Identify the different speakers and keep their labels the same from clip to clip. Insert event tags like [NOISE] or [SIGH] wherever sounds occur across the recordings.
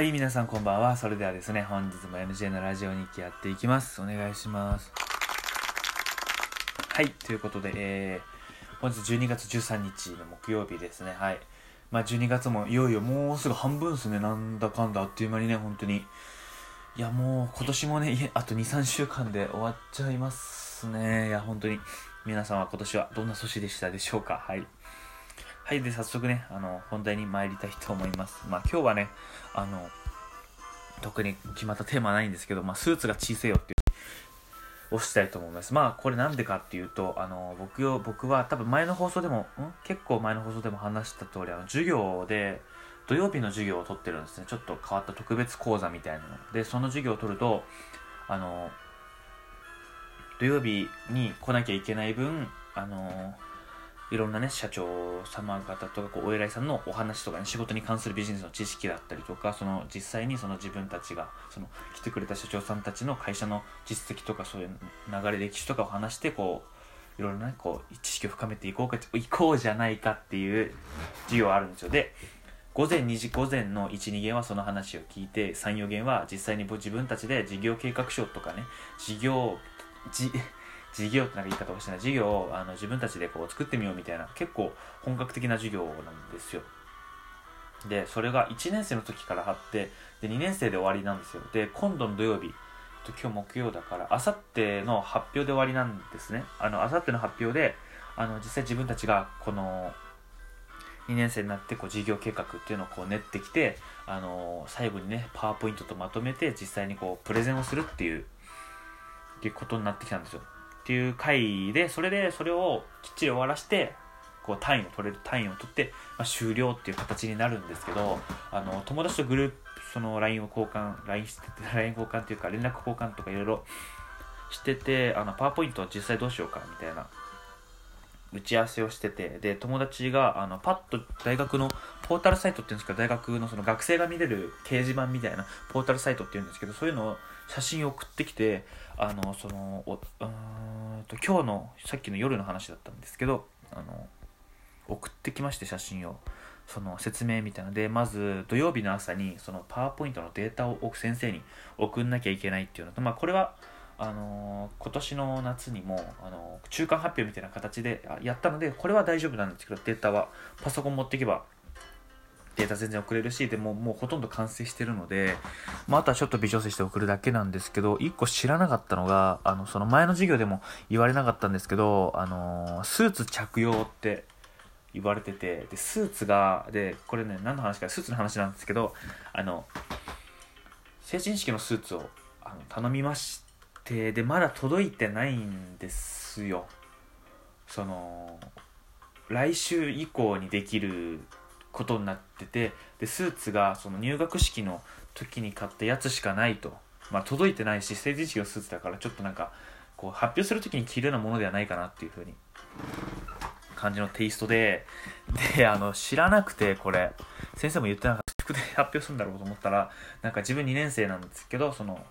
Speaker 1: はい、皆さんこんばんは。それではですね、本日も NJ のラジオ日記やっていきます。お願いします。はい、ということで、えー、本日12月13日の木曜日ですね。はい。まあ、12月もいよいよもうすぐ半分ですね。なんだかんだあっという間にね、本当に。いや、もう今年もね、あと2、3週間で終わっちゃいますね。いや、本当に。皆さんは今年はどんな年でしたでしょうか？はい。はい、で、早速ね、あの、本題に参りたいと思います。まあ、今日はね、あの、特に決まったテーマはないんですけど、まあ、スーツが小せよっていう、をしたいと思います。まあ、これなんでかっていうと、あの、僕よ、僕は多分前の放送でも、ん？結構前の放送でも話した通り、あの、授業で、土曜日の授業を取ってるんですね。ちょっと変わった特別講座みたいなの。で、その授業を取ると、あの、土曜日に来なきゃいけない分、あの、いろんなね、社長様方とか、こう、お偉いさんのお話とかね、仕事に関するビジネスの知識だったりとか、その、実際にその自分たちが、その、来てくれた社長さんたちの会社の実績とか、そういう流れ、歴史とかを話して、こう、いろいろね、こう、知識を深めていこうか、いこうじゃないかっていう授業があるんですよ。で、午前2時、午前の1、2限はその話を聞いて、3、4限は実際に自分たちで事業計画書とかね、事業、じ、事業ってなんか言い方をしてない事業をあの自分たちでこう作ってみようみたいな結構本格的な授業なんですよ。でそれが1年生の時からあってで2年生で終わりなんですよ。で今度の土曜日今日木曜だからあさっての発表で終わりなんですね。あのあさっての発表であの実際自分たちがこの2年生になってこう事業計画っていうのをこう練ってきてあの最後にねパワーポイントとまとめて実際にこうプレゼンをするっていうっていうことになってきたんですよ。っていう回でそれでそれをきっちり終わらしてこう単位を取れる単位を取って、まあ、終了っていう形になるんですけどあの友達とグループその LINE を交換 LINE してて [LAUGHS] LINE 交換っていうか連絡交換とかいろいろしててあのパワーポイントは実際どうしようかみたいな打ち合わせをしててで友達があのパッと大学のポータルサイトっていうんですか大学のその学生が見れる掲示板みたいなポータルサイトっていうんですけどそういうのを写真送ってきてあのそのおうんと今日のさっきの夜の話だったんですけどあの送ってきまして写真を。その説明みたいな。でまず土曜日の朝にそのパワーポイントのデータを先生に送んなきゃいけないっていうのとまあこれはあの今年の夏にも、あの中間発表みたいな形でやったのでこれは大丈夫なんですけどデータはパソコン持っていけばデータ全然送れるしでももうほとんど完成してるので、まあ、あとはちょっと微調整して送るだけなんですけど1個知らなかったのがあのその前の授業でも言われなかったんですけどあのスーツ着用って言われててでスーツがでこれね何の話かスーツの話なんですけどあの成人式のスーツをあの頼みましてでまだ届いてないんですよ。その来週以降にできることになっててでスーツがその入学式の時に買ったやつしかないと、まあ、届いてないし成人式のスーツだからちょっとなんかこう発表する時に着るようなものではないかなっていう風に感じのテイストでであの知らなくてこれ。先生も言ってなかった。で発表するんだろうと思ったらなんか自分2年生なんですけどその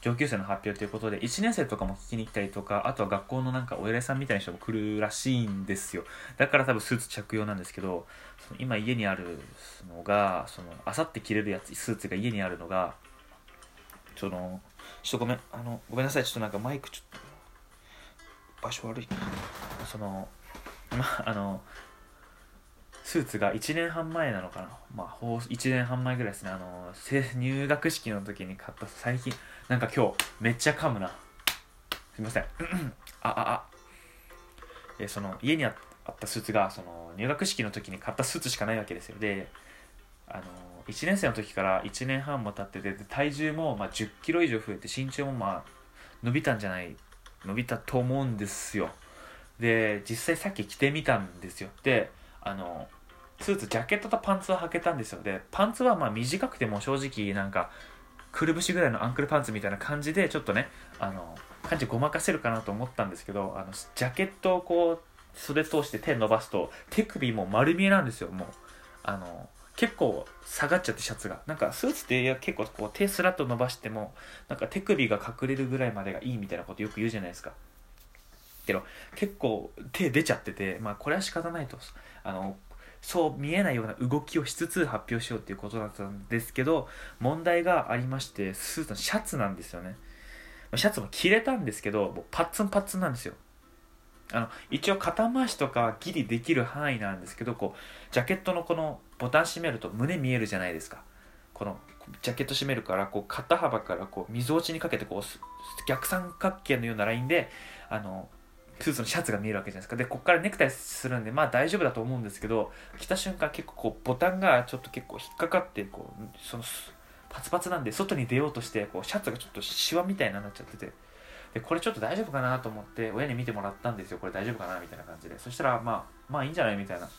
Speaker 1: 上級生の発表ということで1年生とかも聞きに来たりとかあとは学校のなんかお偉いさんみたいな人も来るらしいんですよ。だから多分スーツ着用なんですけどその今家にあるのがそのあさって着れるやつスーツが家にあるのがそのちょっとごめんあのごめんなさいちょっとなんかマイクちょっと場所悪い。そのまああのスーツが1年半前なのかな。まあ1年半前ぐらいですね。あの入学式の時に買った最近。なんか今日めっちゃ噛むな。すいません。[CLEARS THROAT] あああ。えその家にあったスーツがその入学式の時に買ったスーツしかないわけですよ。であの1年生の時から1年半も経ってて体重もま1 0キロ以上増えて身長もまあ伸びたんじゃない伸びたと思うんですよ。で実際さっき着てみたんですよ。であのスーツジャケットとパンツは履けたんですよ。でパンツはまあ短くても正直なんかくるぶしぐらいのアンクルパンツみたいな感じでちょっとねあの感じごまかせるかなと思ったんですけどあのジャケットをこう袖通して手伸ばすと手首も丸見えなんですよもう。あの結構下がっちゃってシャツが。なんかスーツって結構こう手スラッと伸ばしてもなんか手首が隠れるぐらいまでがいいみたいなことよく言うじゃないですか。けど結構手出ちゃっててまあこれは仕方ないと。あのそう見えないような動きをしつつ発表しようっていうことだったんですけど問題がありましてスーツのシャツなんですよね。シャツも着れたんですけどもうパッツンパッツンなんですよ。あの一応肩回しとかギリできる範囲なんですけどこうジャケットのこのボタン閉めると胸見えるじゃないですか。このジャケット閉めるからこう肩幅からこう溝落ちにかけてこう逆三角形のようなラインであのスーツのシャツが見えるわけじゃないですか。でここからネクタイするんでまあ大丈夫だと思うんですけど着た瞬間結構こうボタンがちょっと結構引っかかってこうそのパツパツなんで外に出ようとしてこうシャツがちょっとシワみたいになっちゃってて。でこれちょっと大丈夫かなと思って親に見てもらったんですよ。これ大丈夫かなみたいな感じで。そしたらまあまあいいんじゃないみたいな。っ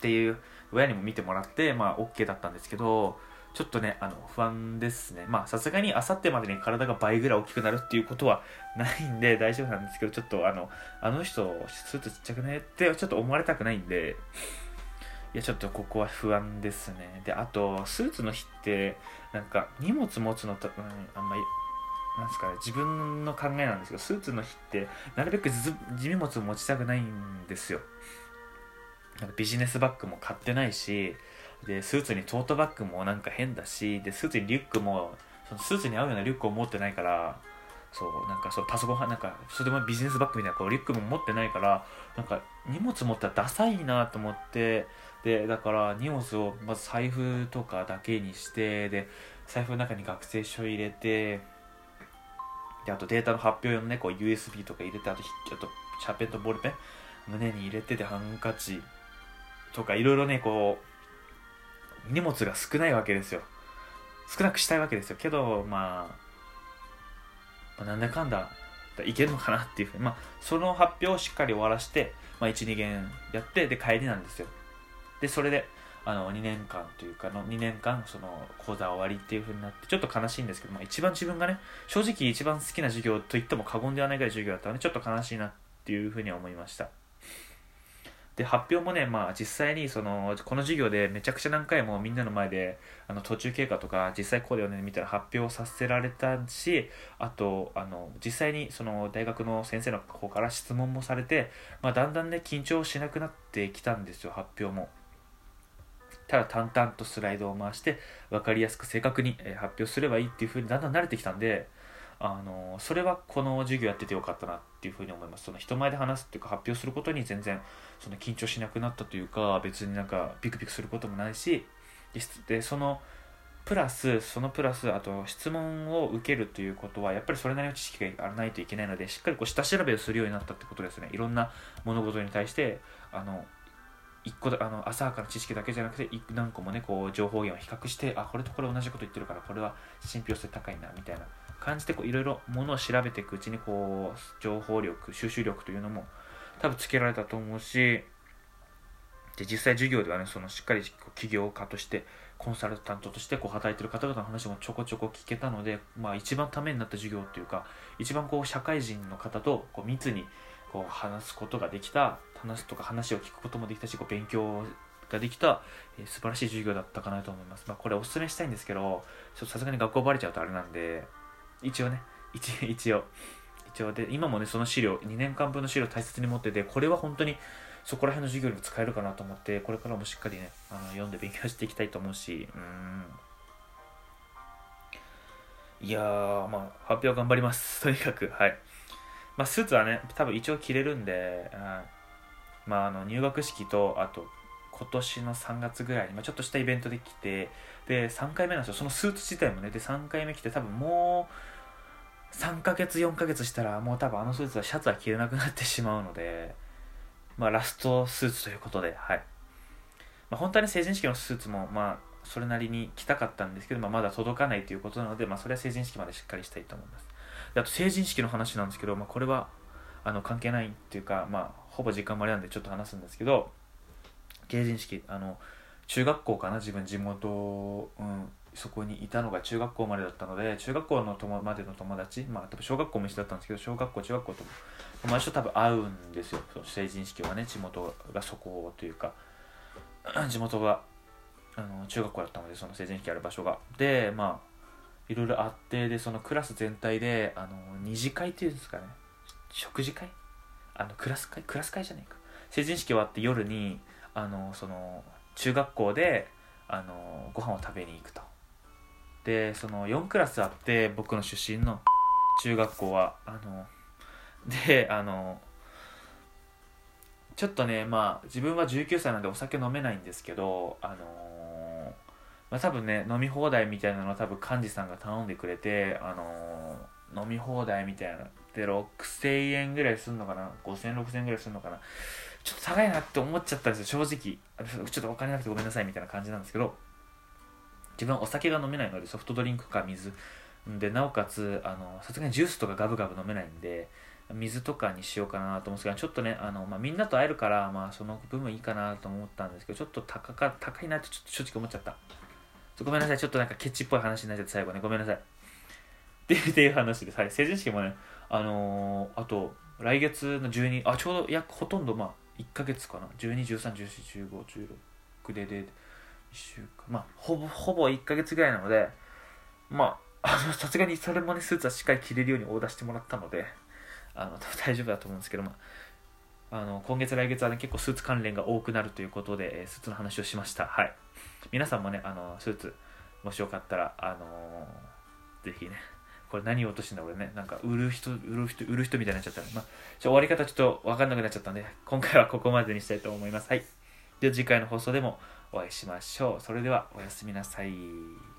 Speaker 1: ていう親にも見てもらってまあ OK だったんですけどちょっとねあの不安ですねまあさすがにあさってまでに体が倍ぐらい大きくなるっていうことはないんで大丈夫なんですけどちょっとあのあの人スーツちっちゃくねってちょっと思われたくないんでいやちょっとここは不安ですねであとスーツの日ってなんか荷物持つのと、うん、あんまりなんすかね、自分の考えなんですけど、スーツの日って、なるべく地味物を持ちたくないんですよ。なんかビジネスバッグも買ってないし、で、スーツにトートバッグもなんか変だし、で、スーツにリュックも、そのスーツに合うようなリュックを持ってないから、そう、なんかそう、パソコン、なんか、それでもビジネスバッグみたいなこうリュックも持ってないから、なんか、荷物持ったらダサいなと思って、で、だから荷物をまず財布とかだけにして、で、財布の中に学生証入れて、であとデータの発表用のねこう USB とか入れてあとあとシャーペンとボールペン胸に入れててハンカチとかいろいろねこう荷物が少ないわけですよ。少なくしたいわけですよ。けどまあ、まあ、なんだかんだいけるのかなっていうふうに。まあその発表をしっかり終わらして、まあ、12弦やってで帰りなんですよ。でそれであの2年間というかの2年間その講座終わりっていう風になってちょっと悲しいんですけど、まあ、一番自分がね正直一番好きな授業と言っても過言ではないぐらい授業だったのでちょっと悲しいなっていう風には思いました。で発表もね、まあ、実際にそのこの授業でめちゃくちゃ何回もみんなの前であの途中経過とか実際こうだよねみたいな発表させられたしあとあの実際にその大学の先生の方から質問もされて、まあ、だんだんね緊張しなくなってきたんですよ発表も。ただ淡々とスライドを回して分かりやすく正確に発表すればいいっていう風にだんだん慣れてきたんであのそれはこの授業やっててよかったなっていうふうに思います。その人前で話すっていうか発表することに全然その緊張しなくなったというか別になんかビクビクすることもないしでそのプラスそのプラスあと質問を受けるということはやっぱりそれなりの知識がないといけないのでしっかりこう下調べをするようになったってことですね。いろんな物事に対してあの一個あの浅はかな知識だけじゃなくて何個もねこう情報源を比較してあこれとこれ同じこと言ってるからこれは信憑性高いなみたいな感じでいろいろものを調べていくうちにこう情報力収集力というのも多分つけられたと思うしで実際授業ではねそのしっかり起業家としてコンサルタントとしてこう働いてる方々の話もちょこちょこ聞けたので、まあ、一番ためになった授業っていうか一番こう社会人の方とこう密にこう話すことができた話すとか話を聞くこともできたしこう勉強ができた、えー、素晴らしい授業だったかなと思います、まあ、これおすすめしたいんですけどさすがに学校バレちゃうとあれなんで一応ね。一一応。一応。で今もねその資料2年間分の資料大切に持っててこれは本当にそこら辺の授業にも使えるかなと思ってこれからもしっかりねあの読んで勉強していきたいと思うしうん。いやーまあ発表頑張ります。[LAUGHS] とにかくはい。まあ、スーツはね、多分一応着れるんで、うん、まあ、あの入学式と、あと、今年の3月ぐらいに、まあ、ちょっとしたイベントで来て、で、3回目なんですよ。そのスーツ自体もね、で、3回目来て、多分もう、3ヶ月、4ヶ月したら、もう多分あのスーツはシャツは着れなくなってしまうので、まあ、ラストスーツということで、はい。まあ、本当はね、成人式のスーツも、まあ、それなりに着たかったんですけど、まあ、まだ届かないということなので、まあ、それは成人式までしっかりしたいと思います。であと成人式の話なんですけど、まあ、これはあの関係ないっていうか、まあ、ほぼ時間までなんでちょっと話すんですけど成人式あの中学校かな自分地元、うん、そこにいたのが中学校までだったので中学校の友までの友達まあ多分小学校も一緒だったんですけど小学校中学校と友達と多分会うんですよ。その成人式はね地元がそこというか [CLEARS THROAT] 地元があの中学校だったのでその成人式ある場所が。でまあいろいろあってでそのクラス全体であの二次会っていうんですかね。食事会？あのクラス会？クラス会じゃないか。成人式終わって夜にあのその中学校であのご飯を食べに行くと。でその4クラスあって僕の出身の中学校はあのであのちょっとねまあ自分は19歳なんでお酒飲めないんですけどあのまあ多分ね飲み放題みたいなの多分幹事さんが頼んでくれてあの飲み放題みたいなで6000円ぐらいすんのかな？5000 6000円ぐらいすんのかな？ちょっと高いなって思っちゃったんですよ正直。ちょっとお金なくてごめんなさいみたいな感じなんですけど。自分お酒が飲めないのでソフトドリンクか水。でなおかつさすがにジュースとかガブガブ飲めないんで水とかにしようかなと思うんですけどちょっとねあの、まあ、みんなと会えるから、まあ、その部分いいかなと思ったんですけどちょっと高か高いなってちょっと正直思っちゃった。ごめんなさい。ちょっとなんかケチっぽい話になっちゃって最後ね。ごめんなさい。っていう話です、はい、成人式もねあのー、あと来月の12あちょうど約ほとんどまあ1ヶ月かな。1213141516でで1週間まあほぼほぼ1ヶ月ぐらいなのでまあ [LAUGHS] さすがにそれもねスーツはしっかり着れるようにオーダーしてもらったのであの大丈夫だと思うんですけど、まあ、あの今月来月はね結構スーツ関連が多くなるということで、えスーツの話をしましたはい皆さんもねあのスーツもしよかったらあのー、ぜひねこれ何言おうとしてんだ俺ね。なんか売る人、売る人、売る人みたいになっちゃったまあ、終わり方ちょっとわかんなくなっちゃったんで、今回はここまでにしたいと思います。はい。では次回の放送でもお会いしましょう。それではおやすみなさい。